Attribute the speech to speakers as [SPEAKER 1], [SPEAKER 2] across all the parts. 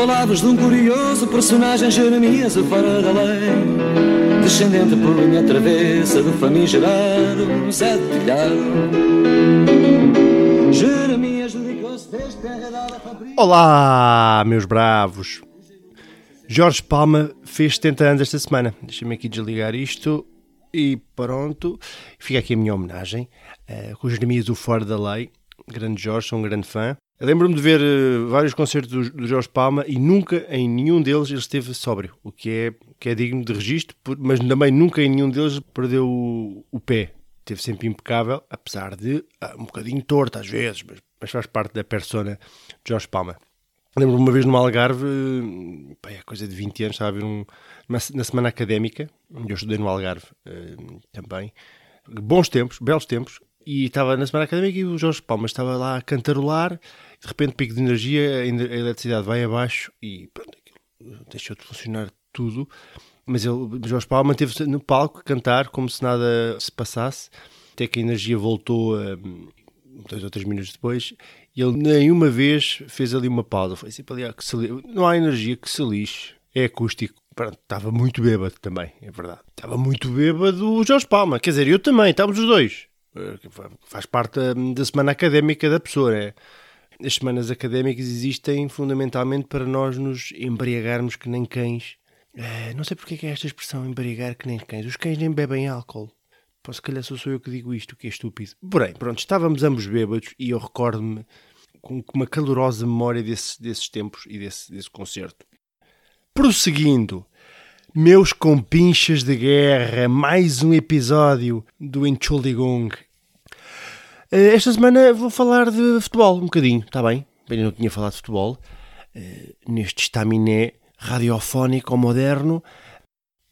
[SPEAKER 1] Vou falar-vos de um curioso personagem Jeremias o fora da lei Descendente por linha travessa do famigerado Zé de Telhado Jeremias dedicou-se desde terra dada
[SPEAKER 2] Olá, meus bravos! Jorge Palma fez 70 anos esta semana. Deixa-me aqui desligar isto e pronto. Fica aqui a minha homenagem eh, com o Jeremias o Fora da Lei. Grande Jorge, sou um grande fã. Lembro-me de ver eh, vários concertos do, Jorge Palma e nunca em nenhum deles ele esteve sóbrio, o que é, que é digno de registro, mas também nunca em nenhum deles perdeu o, o pé. Esteve sempre impecável, apesar de ah, um bocadinho torto às vezes, mas, mas faz parte da persona de Jorge Palma. Lembro-me uma vez no Algarve, eh, pá, é coisa de 20 anos, estava a ver um, numa- na semana académica, eu estudei no Algarve eh, também. Bons tempos, belos tempos, e estava na semana académica e o Jorge Palma estava lá a cantarolar, de repente pico de energia, a eletricidade vai abaixo e pronto, deixou de funcionar tudo. Mas ele, Jorge Palma manteve-se no palco a cantar como se nada se passasse, até que a energia voltou a, dois ou três minutos depois, e ele nenhuma vez fez ali uma pausa. Foi sempre ali, ah, que se li- não há energia que se lixe, é acústico. Pronto, estava muito bêbado também, é verdade. Estava muito bêbado o Jorge Palma, quer dizer, eu também, estávamos os dois. Eh, Faz parte da, semana académica da pessoa, é. As semanas académicas existem fundamentalmente para nós nos embriagarmos que nem cães. Eh, não sei porque é que é esta expressão, embriagar que nem cães. Os cães nem bebem álcool. Pô, se calhar sou só eu que digo isto, que é estúpido. Porém, pronto, estávamos ambos bêbados e eu recordo-me com com uma calorosa memória desse- desses tempos e desse, desse concerto. Prosseguindo, meus compinchas de guerra, mais um episódio do Entschuldigung. Eh, Esta semana vou falar de futebol um bocadinho, está bem? Eu não tinha falado de futebol. eh, neste estaminé radiofónico moderno.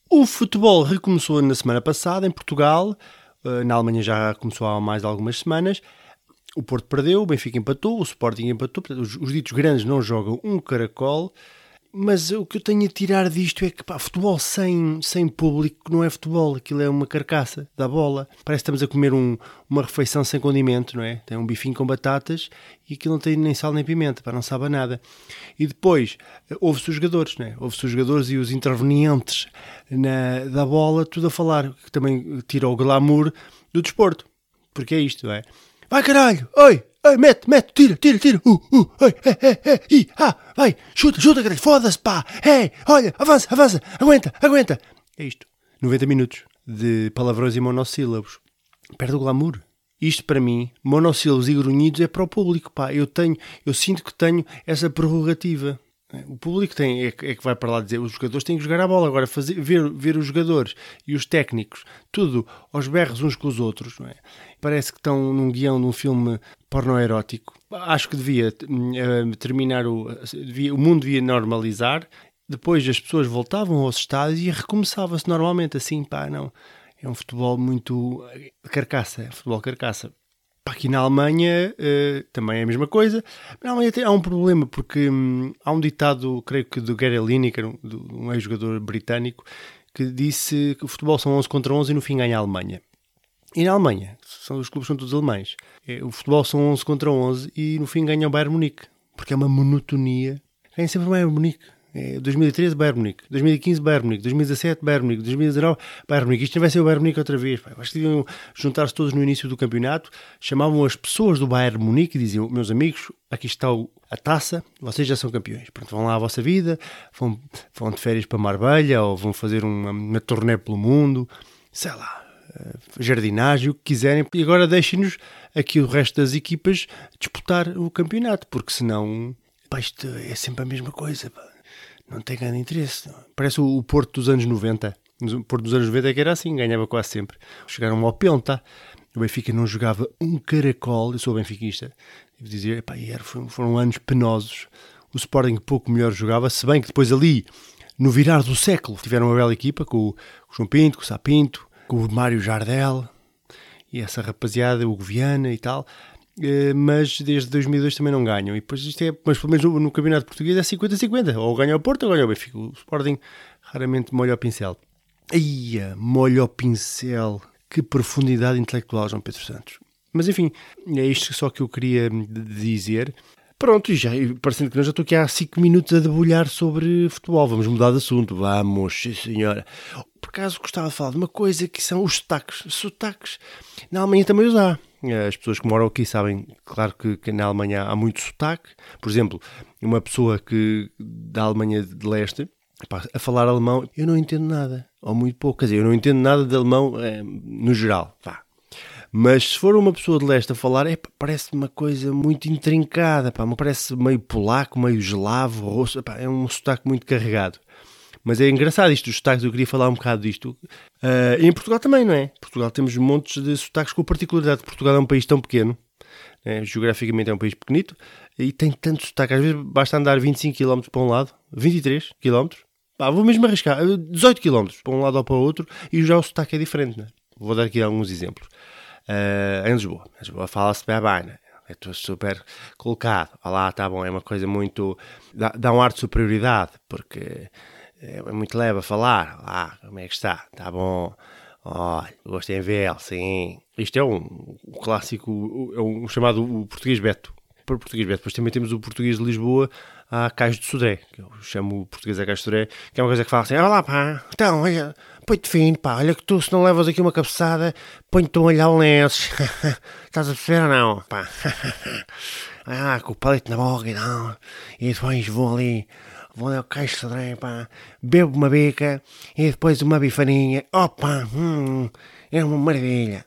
[SPEAKER 2] O futebol recomeçou na semana passada em Portugal. eh, Na Alemanha já começou há mais algumas semanas. O Porto perdeu, o Benfica empatou, o Sporting empatou. Portanto, os, os ditos grandes não jogam um caracol. Mas o que eu tenho a tirar disto é que pá, futebol sem, sem público não é futebol, aquilo é uma carcaça da bola. Parece que estamos a comer um- uma refeição sem condimento, não é? Tem um bifinho com batatas e aquilo não tem nem sal nem pimenta, para não sabe nada. E depois eh, ouve-se os jogadores, não é? Ouve-se os jogadores e os intervenientes na, da bola, tudo a falar, que também tira o glamour do desporto. Porque é isto, não é? Vai caralho! Oi! Oi, mete, mete, tira, tira, tira! Uh, uh, oi, é, é, é, i, ah, vai! Chuta, chuta, caralho! Foda-se, pá! Ei, olha, avança, avança! Aguenta, aguenta! É isto. 90 minutos de palavrões e monossílabos. Perde o glamour. Isto para mim, monossílabos e grunhidos, é para o público, pá. Eu tenho, eu sinto que tenho essa prerrogativa. O público tem, é, é que vai para lá dizer os jogadores têm que jogar a bola. Agora, fazer, ver, ver os jogadores e os técnicos, tudo aos berros uns com os outros, não é? Parece que estão num guião de um filme pornoerótico. Acho que devia eh, terminar o. devia- o mundo devia normalizar. Depois as pessoas voltavam aos estádios e recomeçava-se normalmente assim, pá, não. É um futebol muito eh, carcaça, é futebol carcaça. Pá, Aqui na Alemanha eh, também é a mesma coisa. Na Alemanha tem- há um problema porque hum, há um ditado, creio que do Gary Lineker, um, um ex-jogador britânico, que disse que o futebol são 11 contra 11 e no fim ganha a Alemanha. E na Alemanha, são, os clubes são todos alemães. É, o futebol são 11 contra 11 e no fim ganha o Bayern Munique. Porque é uma monotonia. Ganha sempre o Bayern Munique. É, 2013 Bayern Munique, 2015 Bayern Munique, 2017 Bayern Munique, 2019 Bayern Munique. Isto não vai ser o Bayern Munique outra vez. Pá. Acho que deviam juntar-se todos no início do campeonato, chamavam as pessoas do Bayern Munique e diziam: Meus amigos, aqui está o- a taça, vocês já são campeões. Pronto, vão lá à vossa vida, vão, vão de férias para Marbella ou vão fazer uma, uma turnê pelo mundo, sei lá, jardinagem, o que quiserem, e agora deixem-nos aqui o resto das equipas disputar o campeonato, porque senão pá, isto é sempre a mesma coisa, pá. não tem grande interesse. Parece o, Porto dos anos 90. O Porto dos anos 90 é que era assim, ganhava quase sempre. Chegaram ao Penta. O Benfica não jogava um caracol, eu sou benfiquista, devo dizer, epá, foram, foram anos penosos. O Sporting pouco melhor jogava, se bem que depois ali no virar do século. Tiveram uma bela equipa com o João Pinto, com o Sapinto, com o Mário Jardel e essa rapaziada, o Viana e tal. Eh, mas desde 2002 também não ganham. E depois isto é, mas pelo menos no, no campeonato português é 50-50. Ou ganha o Porto ou ganha o Benfica. O Sporting raramente molha o pincel. Ia, molha o pincel. Que profundidade intelectual, João Pedro Santos. Mas enfim, é isto só que eu queria dizer. Pronto, já, parecendo que nós já estou aqui há 5 minutos a debulhar sobre futebol. Vamos mudar de assunto. Vamos, sim senhora. Por acaso gostava de falar de uma coisa que são os sotaques. Sotaques, na Alemanha também os há. As pessoas que moram aqui sabem, claro que, que, na Alemanha há muito sotaque. Por exemplo, uma pessoa que da Alemanha de leste, a falar alemão, eu não entendo nada, ou muito pouco. Quer dizer, eu não entendo nada de alemão é, no geral. Vá. Mas se for uma pessoa de leste a falar, é, parece uma coisa muito intrincada, pá, parece meio polaco, meio eslavo, russo, pá, é um sotaque muito carregado. Mas é engraçado isto, os sotaques, eu queria falar um bocado disto. Uh, em Portugal também, não é? Portugal temos montes de sotaques com a particularidade que Portugal é um país tão pequeno, né? geograficamente é um país pequenito, e tem tanto sotaque. Às vezes basta andar 25 km para um lado, 23 km, pá, vou mesmo arriscar, 18 km para um lado ou para o outro, e já o sotaque é diferente. Né? Vou dar aqui alguns exemplos. Uh, em Lisboa, em Lisboa fala-se bem bem, né? é super colocado. Olá, tá bom, é uma coisa muito. dá, dá um ar de superioridade, porque é, é muito leve a falar. Ah, como é que está? Está bom. Olha, gostei em vê-lo, sim. Isto é um, um clássico, é um chamado o português Beto. Por português Beto. Depois também temos o português de Lisboa a Cais de Sodré, que eu chamo o português a Cais de Sodré, que é uma coisa que fala assim: olha lá, pá, então, olha, põe-te fino, pá, olha que tu, se não levas aqui uma cabeçada, põe-te um olhar lenço. Estás a perceber ou não? Pá, ah, com o palito na boca e não, e depois vou ali vou ao caixa de pá, bebo uma beca e depois uma bifaninha. Opa, hum, é uma maravilha.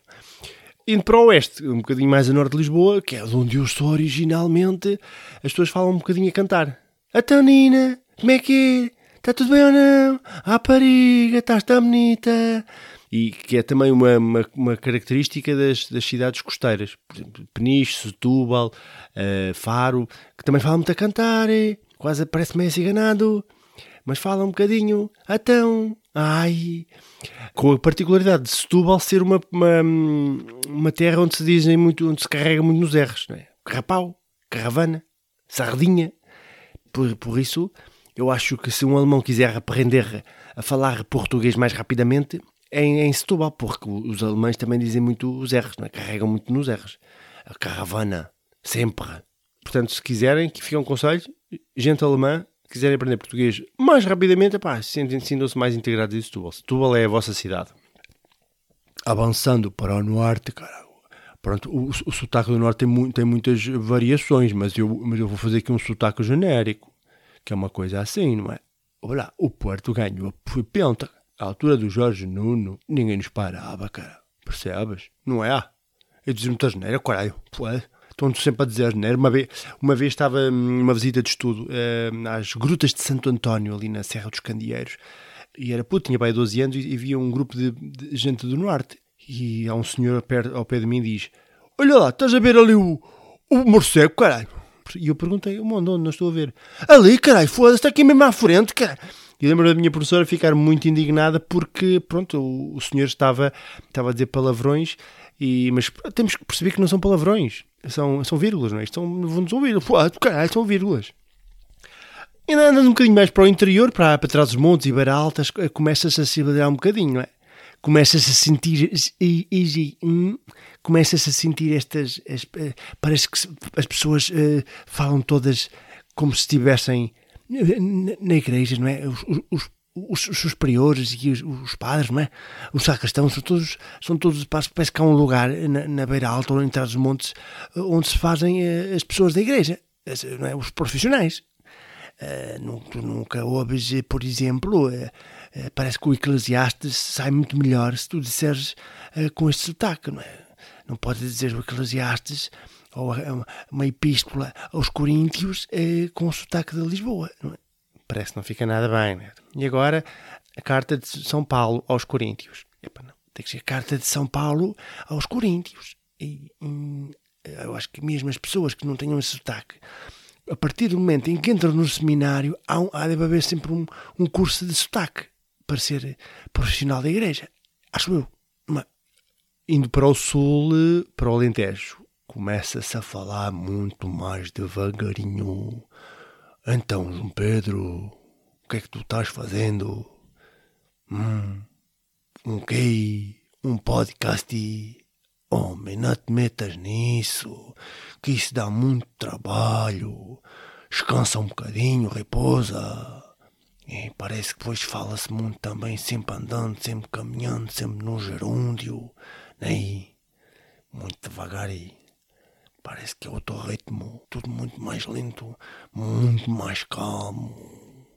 [SPEAKER 2] Indo para o oeste, um bocadinho mais a norte de Lisboa, que é de onde eu sou originalmente, as pessoas falam um bocadinho a cantar. A Tonina, como é que é? Está tudo bem ou não? A pariga, estás tão bonita. E que é também uma, uma, uma característica das, das cidades costeiras. Peniche, Setúbal, uh, Faro, que também falam muito a cantar. Eh? quase parece meio ciganado, mas fala um bocadinho, então, ai, com a particularidade de Setúbal ser uma, uma, uma terra onde se dizem muito, onde se carrega muito nos R's, não é? Carrapau, caravana, sardinha, por, por isso eu acho que se um alemão quiser aprender a falar português mais rapidamente, é em, em Setúbal, porque os alemães também dizem muito os não é? carregam muito nos R's. A caravana, sempre. Portanto, se quiserem, que fica um conselho, gente alemã, quiserem aprender português mais rapidamente, sintam-se mais integrados em Setúbal. Setúbal é a vossa cidade. Avançando para o norte, cara, pronto, o, o sotaque do norte tem, mu tem muitas variações, mas eu, mas eu vou fazer aqui um sotaque genérico, que é uma coisa assim, não é? Olha, o Porto ganhou, foi penta. À altura do Jorge Nuno, ninguém nos parava, cara. Percebes? Não é? Eu dizia muita geneira, caralho. Pode estão sempre a dizer, né? Uma vez, uma vez estava numa visita de estudo uh, às grutas de Santo António, ali na Serra dos Candeeiros, e era puto, tinha pai 12 anos, e, havia um grupo de, de, gente do Norte. E há um senhor perto, ao pé de mim e diz: Olha lá, estás a ver ali o, o morcego, caralho? E eu perguntei: Onde, onde? Não estou a ver. Ali, caralho, foda-se, está aqui mesmo à frente, caralho. E lembro da minha professora ficar muito indignada porque, pronto, o, o senhor estava, estava a dizer palavrões, e, mas temos que perceber que não são palavrões são, são vírgulas, não é? Estão, vão-nos ouvir. Pô, caralho, são vírgulas. E andando um bocadinho mais para o interior, para, para trás dos montes e beira altas, começa-se a se um bocadinho, não é? Começa-se a sentir. Hum, começa-se a sentir estas. As, eh, parece que as pessoas uh, falam todas como se estivessem na igreja, não é? Os, os, os, os superiores e os, os, padres, não é? Os sacristãos são todos, são todos parece que há um lugar na, na beira alta ou em trás dos montes onde se fazem uh, as pessoas da igreja, não é? Os profissionais. Uh, nunca, nunca ouves, por exemplo, uh, parece que o Eclesiastes sai muito melhor se tu disseres com este sotaque, não é? Não podes dizer o Eclesiastes ou uma epístola aos Coríntios com o sotaque de Lisboa, não é? Parece que não fica nada bem, né? E agora a carta de São Paulo aos Coríntios. Epa, não. Tem que ser a carta de São Paulo aos Coríntios. E, eu acho que mesmo as pessoas que não tenham esse sotaque a partir do momento em que entram no seminário, há, um, há deve haver sempre um, um curso de sotaque para ser profissional da igreja. Acho eu. Mas, indo para o sul, para o Alentejo, começa-se a falar muito mais devagarinho. Então, João Pedro, o que é que tu estás fazendo? Hum, um quê? Um podcast? Homem, não te metas nisso, que isso dá muito trabalho. Descansa um bocadinho, repousa. E parece que depois fala-se muito também, sempre andando, sempre caminhando, sempre no gerúndio. Né? Muito devagar e parece que é outro ritmo, tudo muito mais lento, muito mais calmo.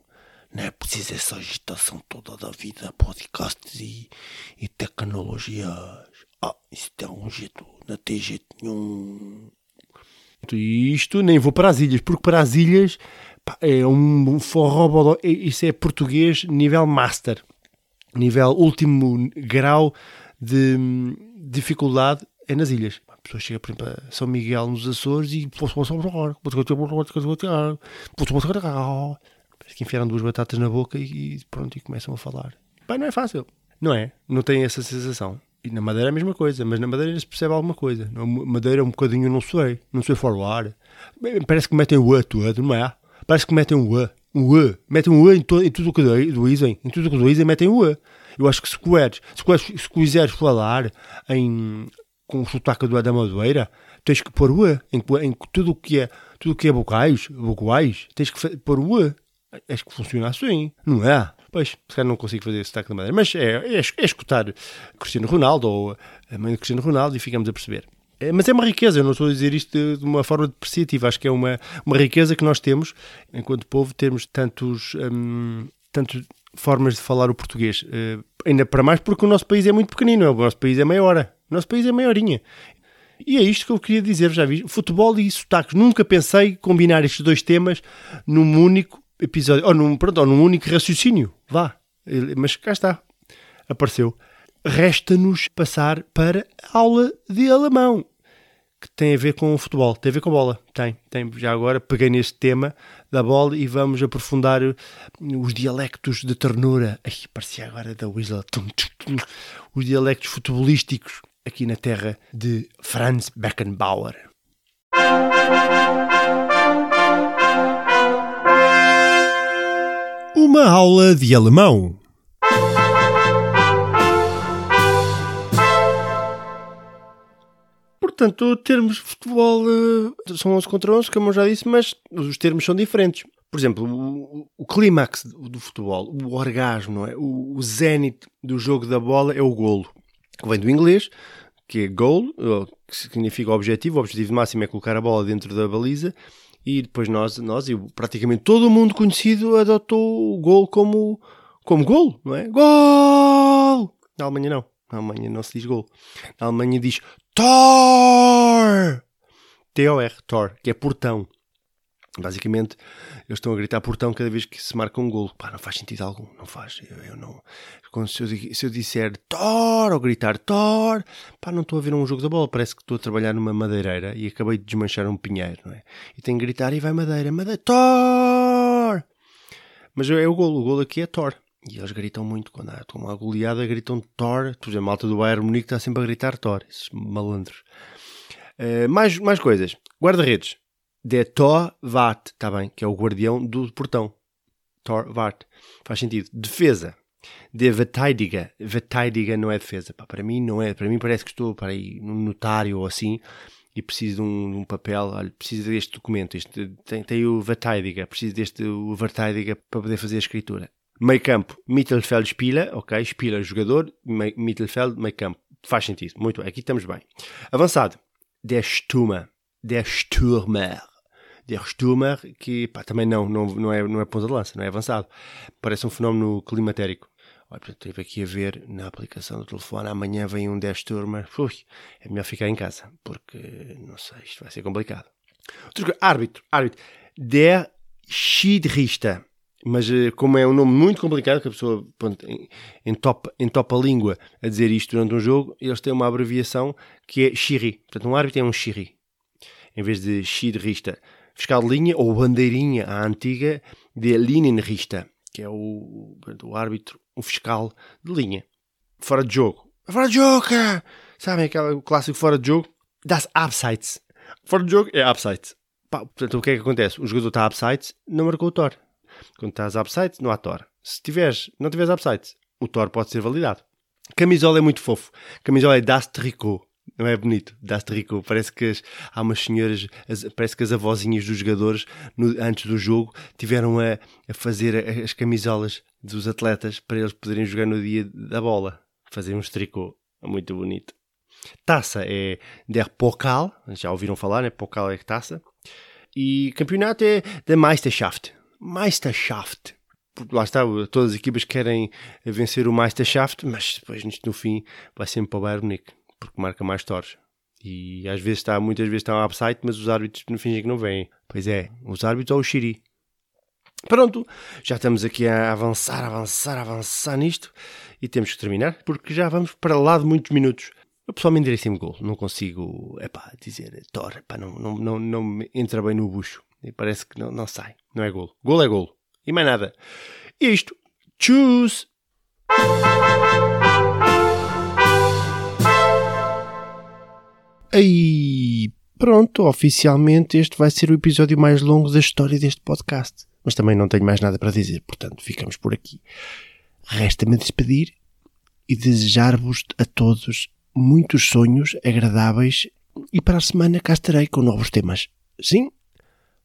[SPEAKER 2] Não é preciso essa agitação toda da vida, podcasts e, e tecnologias. Ah, isso tem um jeito, não tem jeito nenhum. Isto nem vou para as ilhas, porque para as ilhas é um forró, isso é português nível master, nível último grau de dificuldade é nas ilhas. A pessoa chega, por exemplo, a São Miguel nos Açores e parece que enfiaram duas batatas na boca e pronto, e começam a falar. Pá, não é fácil, não é? Não tem essa sensação. E na Madeira é a mesma coisa, mas na Madeira se percebe alguma coisa. Na Madeira é um bocadinho não sei, não sei forward. Parece que metem o A todo, não é? Parece que metem o A, um A, metem um A em, to, em tudo o que dizem, em tudo o que dizem metem o A. Eu acho que se quiseres, se, se quiseres falar em, com o sotaque do da Madeira, tens que pôr o A. Em, em tudo o que é, tudo o que é bocais, bocais, tens que pôr o A. Acho que funciona assim, não é? Pois, se calhar não consigo fazer esse sotaque da madeira. Mas é, é, é escutar Cristiano Ronaldo ou a mãe de Cristiano Ronaldo e ficamos a perceber. É, mas é uma riqueza, eu não estou a dizer isto de uma forma depreciativa, acho que é uma, uma riqueza que nós temos, enquanto povo, termos tantos, hum, tantos formas de falar o português. Uh, ainda para mais porque o nosso país é muito pequenino, o nosso país é meia hora, o nosso país é maiorinha. E é isto que eu queria dizer, já vi, futebol e sotaques. Nunca pensei combinar estes dois temas num único episódio, ou num, pronto, ou num único raciocínio. Vá. Mas cá está. Apareceu. Resta-nos passar para a aula de alemão, tem a ver com o futebol, tem a ver com bola. Tem, tem. Já agora peguei neste tema da bola e vamos aprofundar os dialectos de ternura. Ai, parecia agora da Weasel. Os dialectos futebolísticos aqui na terra de Franz Beckenbauer.
[SPEAKER 3] Uma aula de alemão.
[SPEAKER 2] Portanto, termos de futebol uh, são 11 contra 11, como eu já disse, mas os termos são diferentes. Por exemplo, o, o clímax do futebol, o orgasmo, não é? o, o zénite do jogo da bola é o golo, que vem do inglês, que é goal, que significa objetivo. O objetivo máximo é colocar a bola dentro da baliza e depois nós, nós e praticamente todo o mundo conhecido adotou o gol como, como gol, não é? Gol! Na Alemanha não. Na Alemanha não se diz gol. Na Alemanha diz Tor! T-O-R, Tor, que é portão. Basicamente, eles estão a gritar portão cada vez que se marca um golo. Pá, não faz sentido algum, não faz. Eu, eu não. Quando, se, eu, se eu disser Thor ou gritar Thor, pá, não estou a ver um jogo da bola. Parece que estou a trabalhar numa madeireira e acabei de desmanchar um pinheiro, não é? E tenho que gritar e vai madeira, madeira, Thor! Mas é o golo, o golo aqui é Thor. E eles gritam muito quando há uma goleada, gritam Thor. Tu a malta do Bayern Munique está sempre a gritar Thor, esses malandros. Uh, mais, mais coisas. Guarda-redes der Torwart, está bem, que é o guardião do portão. Torwart, faz sentido. Defesa, de Verteidiger. Verteidiger não é defesa, pá, para mim não é. Para mim parece que estou para aí num notário ou assim e preciso de um, de um papel. Olha, preciso deste documento. Este, tem, tem o Verteidiger, preciso deste o Verteidiger para poder fazer a escritura. Meio campo, Mittelfeld Spieler, ok, Spieler jogador, Mittelfeld, meio campo. Faz sentido, muito bem, aqui estamos bem. Avançado, Der Stürmer, Der Stürmer der Stürmer, que pá, também não, não, não, é, não é ponta de lança, não é avançado. Parece um fenómeno climatérico. Olha, portanto, estive aqui a ver na aplicação do telefone, amanhã vem um 10 Stürmer. Ui, é melhor ficar em casa, porque, não sei, isto vai ser complicado. Outro, árbitro, árbitro. Der Schiedsrichter. Mas eh, como é um nome muito complicado, que a pessoa pronto, entopa, entopa a língua a dizer isto durante um jogo, eles têm uma abreviação que é Schiri. Portanto, um árbitro é um Schiri. Em vez de Schiedsrichter fiscal de linha ou bandeirinha à antiga de Linienrichter, que é o, o árbitro, o fiscal de linha. Fora de jogo. Fora de jogo, cara! Sabem aquele clássico fora de jogo? Das Abseits. Fora de jogo é Abseits. Pá, portanto, o que é que acontece? O jogador está Abseits, não marcou o Tor. Quando estás Abseits, não há Tor. Se tiveres, não tiveres Abseits, o Tor pode ser validado. Camisola é muito fofo. Camisola é Das Tricot. Não é bonito? Das Tricot. Parece que as, há umas senhoras, as, parece que as avózinhas dos jogadores, no, antes do jogo, tiveram a, a fazer as camisolas dos atletas para eles poderem jogar no dia da bola. Fazer uns tricô. Muito bonito. Taça é Der Pokal. Já ouviram falar, né? Pokal é taça. E campeonato é der Meisterschaft. Meisterschaft lá está, todas as equipas querem vencer o Meisterschaft, mas depois no fim vai sempre para o Bayern Munique, porque marca mais torres. E às vezes está, muitas vezes está um upside, mas os árbitros fim é que não vêm. Pois é, os árbitros ou o Xiri. Pronto, já estamos aqui a avançar, avançar, avançar nisto e temos que terminar porque já vamos para lá de muitos minutos. Eu pessoalmente direi sempre gol, não consigo epá, dizer Thor, epá, não, não, não, não entra bem no bucho e parece que não, não sai, não é gol. Gol é gol e mais nada. É isto, tchus! Aí, pronto, oficialmente este vai ser o episódio mais longo da história deste podcast. Mas também não tenho mais nada para dizer, portanto ficamos por aqui. Resta-me despedir e desejar-vos a todos muitos sonhos agradáveis e para a semana cá estarei com novos temas. Sim?